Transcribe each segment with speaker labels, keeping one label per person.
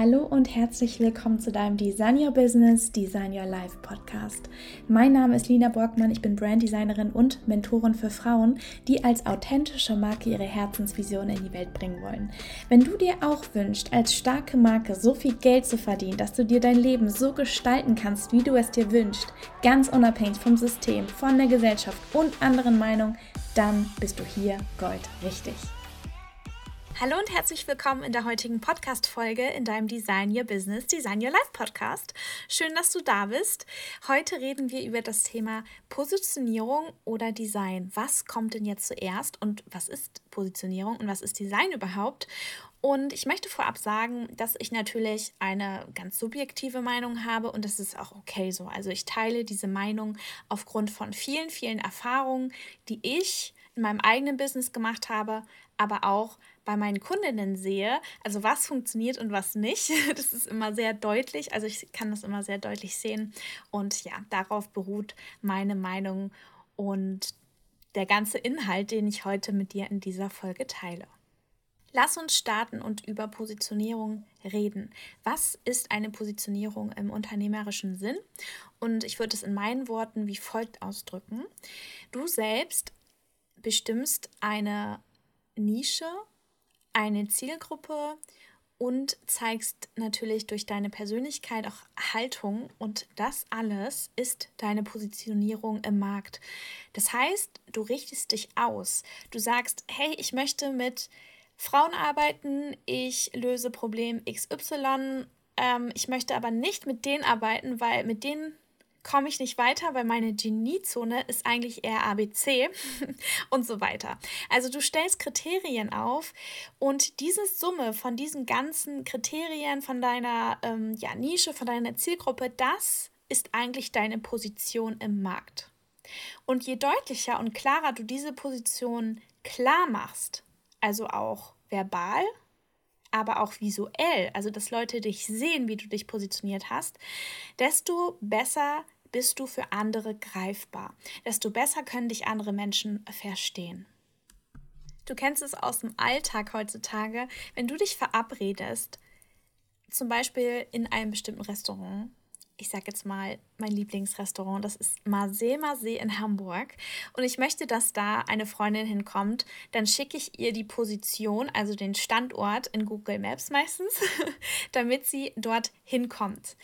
Speaker 1: Hallo und herzlich willkommen zu deinem Design Your Business, Design Your Life Podcast. Mein Name ist Lina Borgmann, ich bin Branddesignerin und Mentorin für Frauen, die als authentische Marke ihre Herzensvision in die Welt bringen wollen. Wenn du dir auch wünschst, als starke Marke so viel Geld zu verdienen, dass du dir dein Leben so gestalten kannst, wie du es dir wünschst, ganz unabhängig vom System, von der Gesellschaft und anderen Meinungen, dann bist du hier Gold richtig. Hallo und herzlich willkommen in der heutigen Podcast-Folge in deinem Design Your Business, Design Your Life Podcast. Schön, dass du da bist. Heute reden wir über das Thema Positionierung oder Design. Was kommt denn jetzt zuerst und was ist Positionierung und was ist Design überhaupt? Und ich möchte vorab sagen, dass ich natürlich eine ganz subjektive Meinung habe und das ist auch okay so. Also ich teile diese Meinung aufgrund von vielen, vielen Erfahrungen, die ich in meinem eigenen Business gemacht habe, aber auch bei meinen Kundinnen sehe, also was funktioniert und was nicht. Das ist immer sehr deutlich, also ich kann das immer sehr deutlich sehen. Und ja, darauf beruht meine Meinung und der ganze Inhalt, den ich heute mit dir in dieser Folge teile. Lass uns starten und über Positionierung reden. Was ist eine Positionierung im unternehmerischen Sinn? Und ich würde es in meinen Worten wie folgt ausdrücken. Du selbst bestimmst eine Nische eine Zielgruppe und zeigst natürlich durch deine Persönlichkeit auch Haltung und das alles ist deine Positionierung im Markt. Das heißt, du richtest dich aus. Du sagst, hey, ich möchte mit Frauen arbeiten, ich löse Problem XY, ähm, ich möchte aber nicht mit denen arbeiten, weil mit denen komme ich nicht weiter, weil meine Geniezone ist eigentlich eher ABC und so weiter. Also du stellst Kriterien auf und diese Summe von diesen ganzen Kriterien, von deiner ähm, ja, Nische, von deiner Zielgruppe, das ist eigentlich deine Position im Markt. Und je deutlicher und klarer du diese Position klar machst, also auch verbal, aber auch visuell, also dass Leute dich sehen, wie du dich positioniert hast, desto besser bist du für andere greifbar, desto besser können dich andere Menschen verstehen. Du kennst es aus dem Alltag heutzutage, wenn du dich verabredest, zum Beispiel in einem bestimmten Restaurant. Ich sage jetzt mal mein Lieblingsrestaurant, das ist Marseille Marseille in Hamburg. Und ich möchte, dass da eine Freundin hinkommt. Dann schicke ich ihr die Position, also den Standort in Google Maps meistens, damit sie dort hinkommt.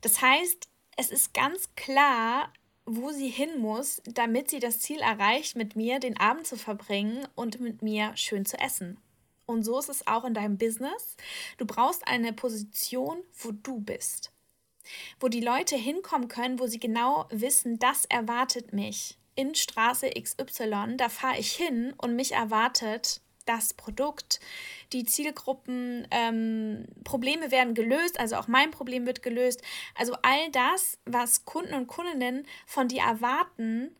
Speaker 1: Das heißt, es ist ganz klar, wo sie hin muss, damit sie das Ziel erreicht, mit mir den Abend zu verbringen und mit mir schön zu essen. Und so ist es auch in deinem Business. Du brauchst eine Position, wo du bist. Wo die Leute hinkommen können, wo sie genau wissen, das erwartet mich. In Straße XY, da fahre ich hin und mich erwartet das Produkt, die Zielgruppen, ähm, Probleme werden gelöst, also auch mein Problem wird gelöst. Also all das, was Kunden und Kundinnen von dir erwarten,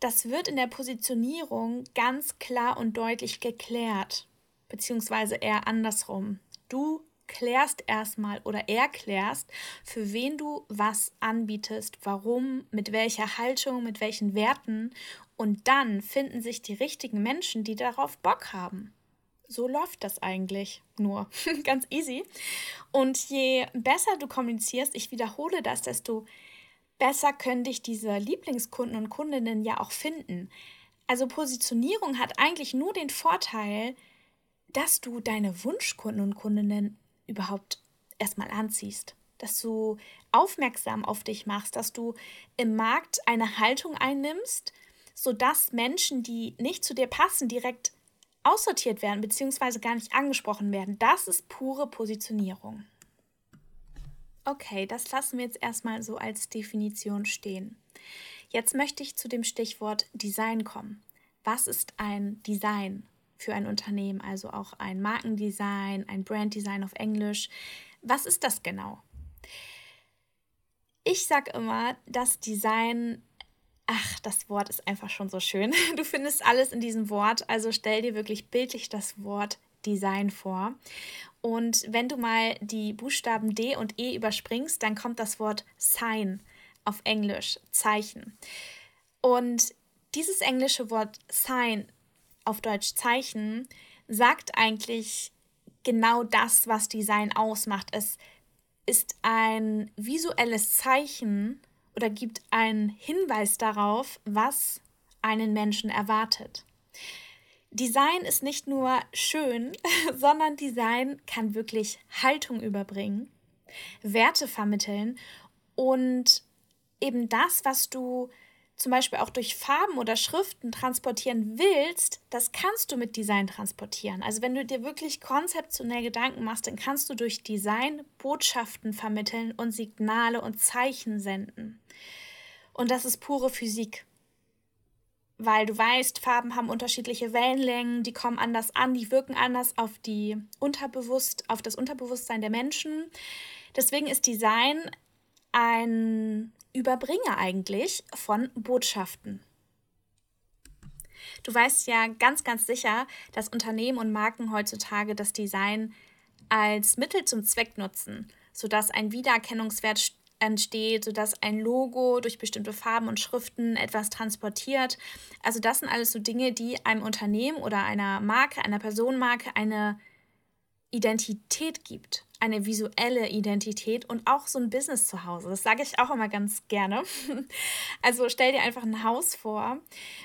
Speaker 1: das wird in der Positionierung ganz klar und deutlich geklärt, beziehungsweise eher andersrum. Du klärst erstmal oder erklärst, für wen du was anbietest, warum, mit welcher Haltung, mit welchen Werten und dann finden sich die richtigen Menschen, die darauf Bock haben. So läuft das eigentlich nur. Ganz easy. Und je besser du kommunizierst, ich wiederhole das, desto besser können dich diese Lieblingskunden und Kundinnen ja auch finden. Also Positionierung hat eigentlich nur den Vorteil, dass du deine Wunschkunden und Kundinnen überhaupt erstmal anziehst, dass du aufmerksam auf dich machst, dass du im Markt eine Haltung einnimmst, sodass Menschen, die nicht zu dir passen, direkt aussortiert werden bzw. gar nicht angesprochen werden. Das ist pure Positionierung. Okay, das lassen wir jetzt erstmal so als Definition stehen. Jetzt möchte ich zu dem Stichwort Design kommen. Was ist ein Design für ein Unternehmen, also auch ein Markendesign, ein Branddesign auf Englisch? Was ist das genau? Ich sage immer, dass Design Ach, das Wort ist einfach schon so schön. Du findest alles in diesem Wort, also stell dir wirklich bildlich das Wort Design vor. Und wenn du mal die Buchstaben D und E überspringst, dann kommt das Wort Sign auf Englisch, Zeichen. Und dieses englische Wort Sign auf Deutsch Zeichen sagt eigentlich genau das, was Design ausmacht. Es ist ein visuelles Zeichen oder gibt einen Hinweis darauf, was einen Menschen erwartet. Design ist nicht nur schön, sondern Design kann wirklich Haltung überbringen, Werte vermitteln und eben das, was du zum Beispiel auch durch Farben oder Schriften transportieren willst, das kannst du mit Design transportieren. Also wenn du dir wirklich konzeptionell Gedanken machst, dann kannst du durch Design Botschaften vermitteln und Signale und Zeichen senden. Und das ist pure Physik. Weil du weißt, Farben haben unterschiedliche Wellenlängen, die kommen anders an, die wirken anders auf die Unterbewusst, auf das Unterbewusstsein der Menschen. Deswegen ist Design ein Überbringer eigentlich von Botschaften. Du weißt ja ganz, ganz sicher, dass Unternehmen und Marken heutzutage das Design als Mittel zum Zweck nutzen, sodass ein Wiedererkennungswert entsteht, sodass ein Logo durch bestimmte Farben und Schriften etwas transportiert. Also das sind alles so Dinge, die einem Unternehmen oder einer Marke, einer Personenmarke eine Identität gibt eine visuelle Identität und auch so ein Business zu Hause. Das sage ich auch immer ganz gerne. Also stell dir einfach ein Haus vor,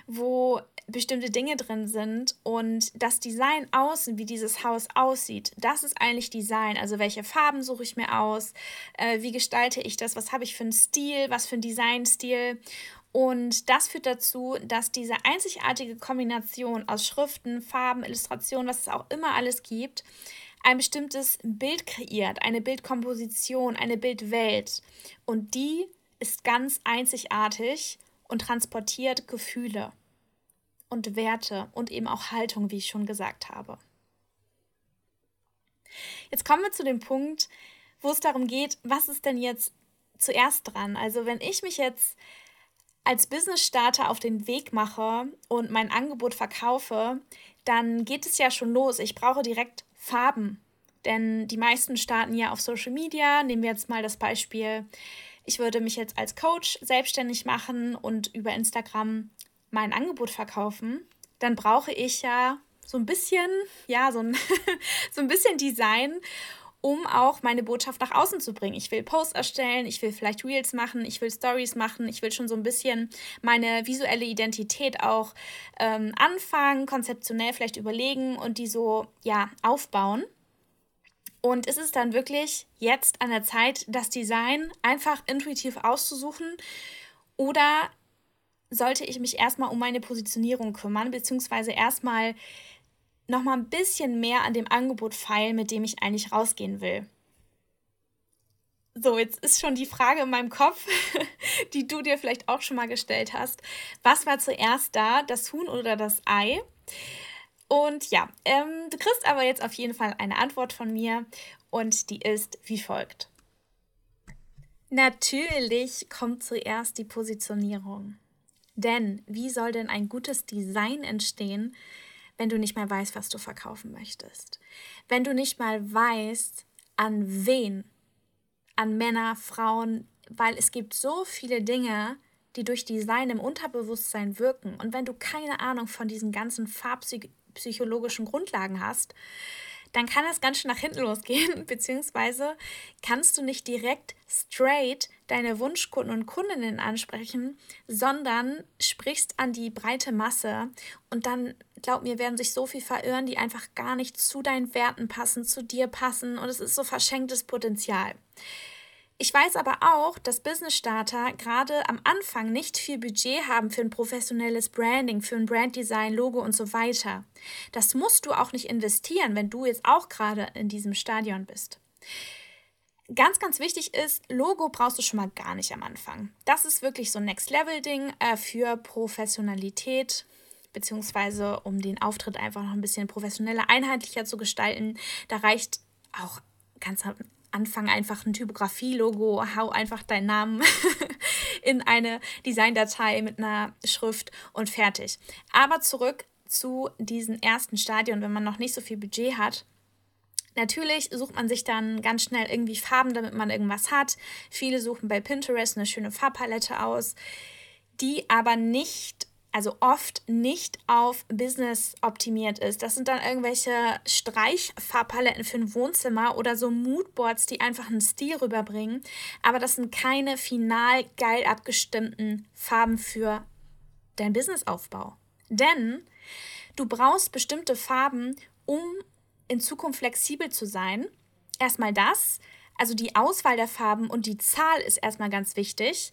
Speaker 1: wo bestimmte Dinge drin sind und das Design außen, wie dieses Haus aussieht, das ist eigentlich Design. Also welche Farben suche ich mir aus, äh, wie gestalte ich das, was habe ich für einen Stil, was für einen Designstil. Und das führt dazu, dass diese einzigartige Kombination aus Schriften, Farben, Illustrationen, was es auch immer alles gibt, ein bestimmtes Bild kreiert, eine Bildkomposition, eine Bildwelt. Und die ist ganz einzigartig und transportiert Gefühle und Werte und eben auch Haltung, wie ich schon gesagt habe. Jetzt kommen wir zu dem Punkt, wo es darum geht, was ist denn jetzt zuerst dran? Also wenn ich mich jetzt als Business-Starter auf den Weg mache und mein Angebot verkaufe, dann geht es ja schon los. Ich brauche direkt Farben. Denn die meisten starten ja auf Social Media. Nehmen wir jetzt mal das Beispiel, ich würde mich jetzt als Coach selbstständig machen und über Instagram mein Angebot verkaufen. Dann brauche ich ja so ein bisschen, ja, so ein, so ein bisschen Design, um auch meine Botschaft nach außen zu bringen. Ich will Posts erstellen, ich will vielleicht Reels machen, ich will Stories machen, ich will schon so ein bisschen meine visuelle Identität auch ähm, anfangen, konzeptionell vielleicht überlegen und die so, ja, aufbauen. Und ist es dann wirklich jetzt an der Zeit, das Design einfach intuitiv auszusuchen? Oder sollte ich mich erstmal um meine Positionierung kümmern, beziehungsweise erstmal nochmal ein bisschen mehr an dem Angebot feilen, mit dem ich eigentlich rausgehen will? So, jetzt ist schon die Frage in meinem Kopf, die du dir vielleicht auch schon mal gestellt hast. Was war zuerst da, das Huhn oder das Ei? Und ja, ähm, du kriegst aber jetzt auf jeden Fall eine Antwort von mir und die ist wie folgt. Natürlich kommt zuerst die Positionierung. Denn wie soll denn ein gutes Design entstehen, wenn du nicht mehr weißt, was du verkaufen möchtest? Wenn du nicht mal weißt, an wen? An Männer, Frauen, weil es gibt so viele Dinge, die durch Design im Unterbewusstsein wirken. Und wenn du keine Ahnung von diesen ganzen Farbpsych psychologischen Grundlagen hast, dann kann das ganz schön nach hinten losgehen, beziehungsweise kannst du nicht direkt straight deine Wunschkunden und Kundinnen ansprechen, sondern sprichst an die breite Masse und dann, glaub mir, werden sich so viel verirren, die einfach gar nicht zu deinen Werten passen, zu dir passen und es ist so verschenktes Potenzial. Ich weiß aber auch, dass Business Starter gerade am Anfang nicht viel Budget haben für ein professionelles Branding, für ein Branddesign, Logo und so weiter. Das musst du auch nicht investieren, wenn du jetzt auch gerade in diesem Stadion bist. Ganz, ganz wichtig ist, Logo brauchst du schon mal gar nicht am Anfang. Das ist wirklich so ein Next-Level-Ding äh, für Professionalität, beziehungsweise um den Auftritt einfach noch ein bisschen professioneller, einheitlicher zu gestalten. Da reicht auch ganz Anfang einfach ein Typografie-Logo, hau einfach deinen Namen in eine Designdatei mit einer Schrift und fertig. Aber zurück zu diesem ersten Stadion, wenn man noch nicht so viel Budget hat. Natürlich sucht man sich dann ganz schnell irgendwie Farben, damit man irgendwas hat. Viele suchen bei Pinterest eine schöne Farbpalette aus, die aber nicht also oft nicht auf Business optimiert ist. Das sind dann irgendwelche Streichfarbpaletten für ein Wohnzimmer oder so Moodboards, die einfach einen Stil rüberbringen. Aber das sind keine final geil abgestimmten Farben für deinen Businessaufbau. Denn du brauchst bestimmte Farben, um in Zukunft flexibel zu sein. Erstmal das, also die Auswahl der Farben und die Zahl ist erstmal ganz wichtig.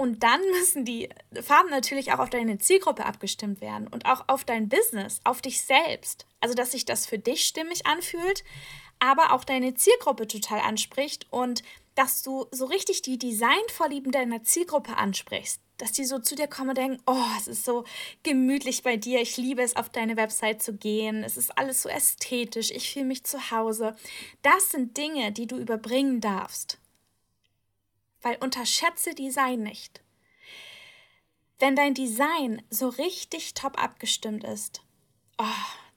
Speaker 1: Und dann müssen die Farben natürlich auch auf deine Zielgruppe abgestimmt werden und auch auf dein Business, auf dich selbst. Also, dass sich das für dich stimmig anfühlt, aber auch deine Zielgruppe total anspricht und dass du so richtig die Designvorlieben deiner Zielgruppe ansprichst. Dass die so zu dir kommen und denken, oh, es ist so gemütlich bei dir, ich liebe es, auf deine Website zu gehen, es ist alles so ästhetisch, ich fühle mich zu Hause. Das sind Dinge, die du überbringen darfst weil unterschätze Design nicht. Wenn dein Design so richtig top abgestimmt ist, oh,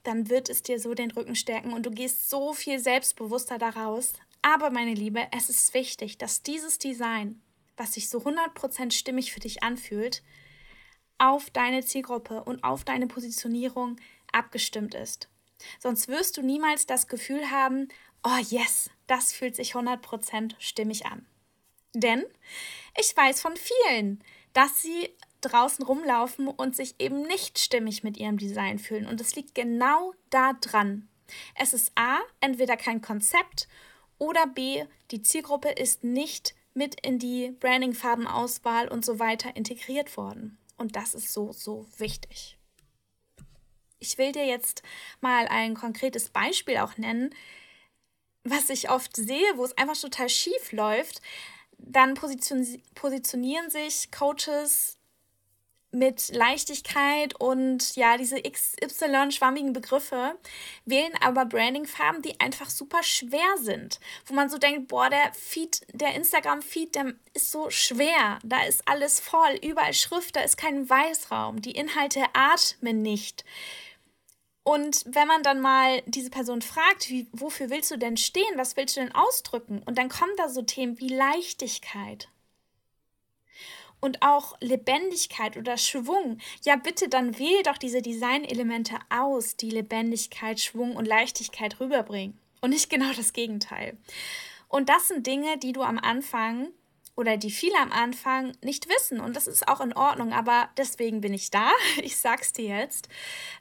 Speaker 1: dann wird es dir so den Rücken stärken und du gehst so viel selbstbewusster daraus. Aber meine Liebe, es ist wichtig, dass dieses Design, was sich so 100% stimmig für dich anfühlt, auf deine Zielgruppe und auf deine Positionierung abgestimmt ist. Sonst wirst du niemals das Gefühl haben, oh yes, das fühlt sich 100% stimmig an. Denn ich weiß von vielen, dass sie draußen rumlaufen und sich eben nicht stimmig mit ihrem Design fühlen. Und es liegt genau da dran. Es ist A, entweder kein Konzept oder B, die Zielgruppe ist nicht mit in die Branding-Farbenauswahl und so weiter integriert worden. Und das ist so, so wichtig. Ich will dir jetzt mal ein konkretes Beispiel auch nennen, was ich oft sehe, wo es einfach total schief läuft, dann positionieren sich Coaches mit Leichtigkeit und ja, diese XY-schwammigen Begriffe, wählen aber Branding-Farben, die einfach super schwer sind. Wo man so denkt, boah, der Feed, der Instagram-Feed, der ist so schwer. Da ist alles voll, überall Schrift, da ist kein Weißraum. Die Inhalte atmen nicht. Und wenn man dann mal diese Person fragt, wie, wofür willst du denn stehen, was willst du denn ausdrücken? Und dann kommen da so Themen wie Leichtigkeit und auch Lebendigkeit oder Schwung. Ja, bitte, dann wähl doch diese Designelemente aus, die Lebendigkeit, Schwung und Leichtigkeit rüberbringen. Und nicht genau das Gegenteil. Und das sind Dinge, die du am Anfang oder die viele am Anfang nicht wissen. Und das ist auch in Ordnung, aber deswegen bin ich da. Ich sag's dir jetzt.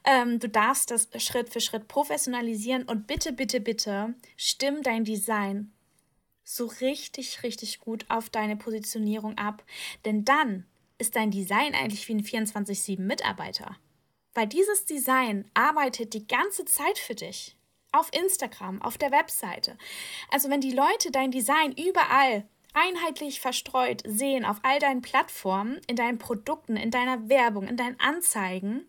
Speaker 1: Ähm, du darfst das Schritt für Schritt professionalisieren und bitte, bitte, bitte stimm dein Design so richtig, richtig gut auf deine Positionierung ab. Denn dann ist dein Design eigentlich wie ein 24-7-Mitarbeiter. Weil dieses Design arbeitet die ganze Zeit für dich. Auf Instagram, auf der Webseite. Also wenn die Leute dein Design überall einheitlich verstreut sehen auf all deinen Plattformen, in deinen Produkten, in deiner Werbung, in deinen Anzeigen,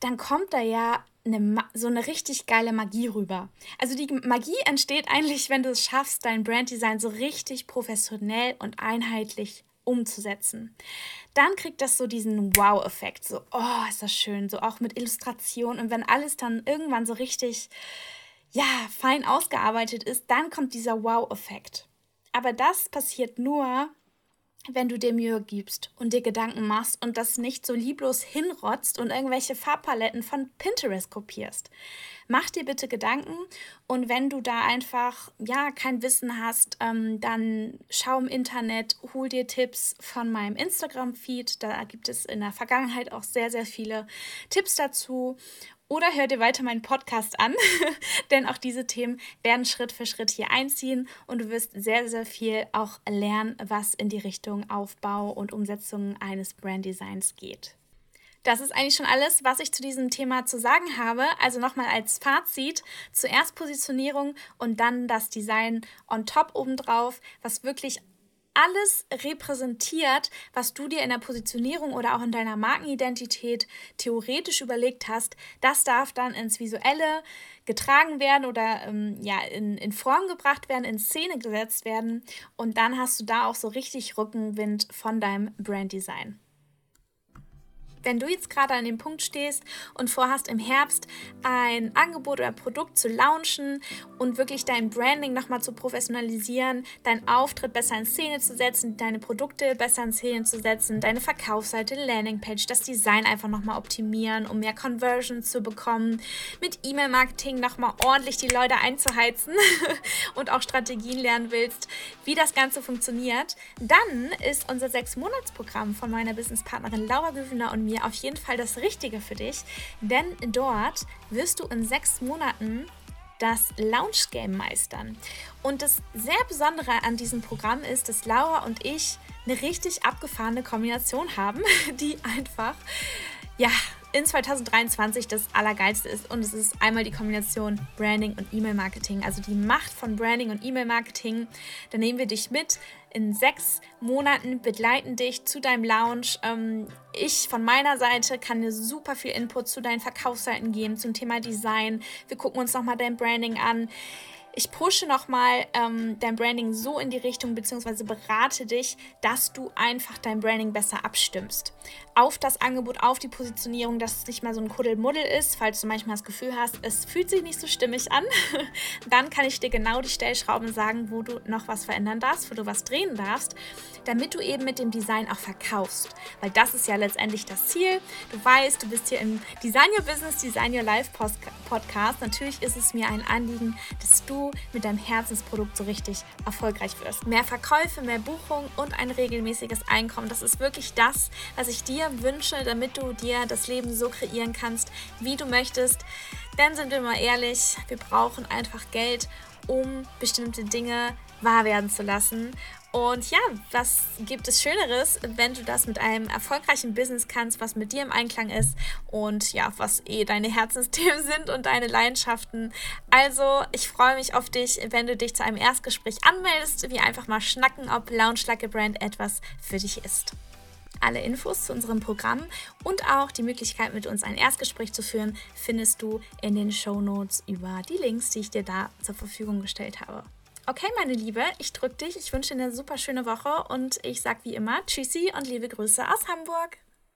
Speaker 1: dann kommt da ja eine, so eine richtig geile Magie rüber. Also die Magie entsteht eigentlich, wenn du es schaffst, dein Branddesign so richtig professionell und einheitlich umzusetzen. Dann kriegt das so diesen Wow-Effekt. So, oh, ist das schön. So auch mit Illustration. Und wenn alles dann irgendwann so richtig, ja, fein ausgearbeitet ist, dann kommt dieser Wow-Effekt. Aber das passiert nur, wenn du dir Mühe gibst und dir Gedanken machst und das nicht so lieblos hinrotzt und irgendwelche Farbpaletten von Pinterest kopierst. Mach dir bitte Gedanken und wenn du da einfach ja kein Wissen hast, ähm, dann schau im Internet, hol dir Tipps von meinem Instagram-Feed. Da gibt es in der Vergangenheit auch sehr, sehr viele Tipps dazu oder hör dir weiter meinen Podcast an, denn auch diese Themen werden Schritt für Schritt hier einziehen und du wirst sehr, sehr viel auch lernen, was in die Richtung Aufbau und Umsetzung eines Branddesigns geht. Das ist eigentlich schon alles, was ich zu diesem Thema zu sagen habe. Also nochmal als Fazit: zuerst Positionierung und dann das Design on top obendrauf, was wirklich alles repräsentiert, was du dir in der Positionierung oder auch in deiner Markenidentität theoretisch überlegt hast. Das darf dann ins Visuelle getragen werden oder ähm, ja, in, in Form gebracht werden, in Szene gesetzt werden. Und dann hast du da auch so richtig Rückenwind von deinem Branddesign. Wenn du jetzt gerade an dem Punkt stehst und vorhast, im Herbst ein Angebot oder Produkt zu launchen und wirklich dein Branding nochmal zu professionalisieren, deinen Auftritt besser in Szene zu setzen, deine Produkte besser in Szene zu setzen, deine Verkaufsseite, Landingpage, das Design einfach nochmal optimieren, um mehr Conversions zu bekommen, mit E-Mail-Marketing nochmal ordentlich die Leute einzuheizen und auch Strategien lernen willst, wie das Ganze funktioniert, dann ist unser Sechs-Monats-Programm von meiner Businesspartnerin Laura Güvener und mir auf jeden Fall das Richtige für dich, denn dort wirst du in sechs Monaten das Launch Game meistern. Und das sehr Besondere an diesem Programm ist, dass Laura und ich eine richtig abgefahrene Kombination haben, die einfach ja in 2023 das Allergeilste ist. Und es ist einmal die Kombination Branding und E-Mail-Marketing. Also die Macht von Branding und E-Mail-Marketing. Da nehmen wir dich mit. In sechs Monaten begleiten dich zu deinem Launch. Ähm, ich von meiner Seite kann dir super viel Input zu deinen Verkaufsseiten geben, zum Thema Design. Wir gucken uns nochmal dein Branding an ich pushe nochmal ähm, dein Branding so in die Richtung, beziehungsweise berate dich, dass du einfach dein Branding besser abstimmst. Auf das Angebot, auf die Positionierung, dass es nicht mal so ein Kuddelmuddel ist, falls du manchmal das Gefühl hast, es fühlt sich nicht so stimmig an, dann kann ich dir genau die Stellschrauben sagen, wo du noch was verändern darfst, wo du was drehen darfst, damit du eben mit dem Design auch verkaufst. Weil das ist ja letztendlich das Ziel. Du weißt, du bist hier im Design Your Business, Design Your Life Podcast. Natürlich ist es mir ein Anliegen, dass mit deinem Herzensprodukt so richtig erfolgreich wirst. Mehr Verkäufe, mehr Buchungen und ein regelmäßiges Einkommen. Das ist wirklich das, was ich dir wünsche, damit du dir das Leben so kreieren kannst, wie du möchtest. Denn sind wir mal ehrlich, wir brauchen einfach Geld, um bestimmte Dinge wahr werden zu lassen. Und ja, was gibt es Schöneres, wenn du das mit einem erfolgreichen Business kannst, was mit dir im Einklang ist und ja, was eh deine Herzensthemen sind und deine Leidenschaften. Also, ich freue mich auf dich, wenn du dich zu einem Erstgespräch anmeldest. Wir einfach mal schnacken, ob Lounge Like a Brand etwas für dich ist. Alle Infos zu unserem Programm und auch die Möglichkeit, mit uns ein Erstgespräch zu führen, findest du in den Show Notes über die Links, die ich dir da zur Verfügung gestellt habe. Okay, meine Liebe, ich drücke dich. Ich wünsche dir eine super schöne Woche und ich sage wie immer Tschüssi und liebe Grüße aus Hamburg.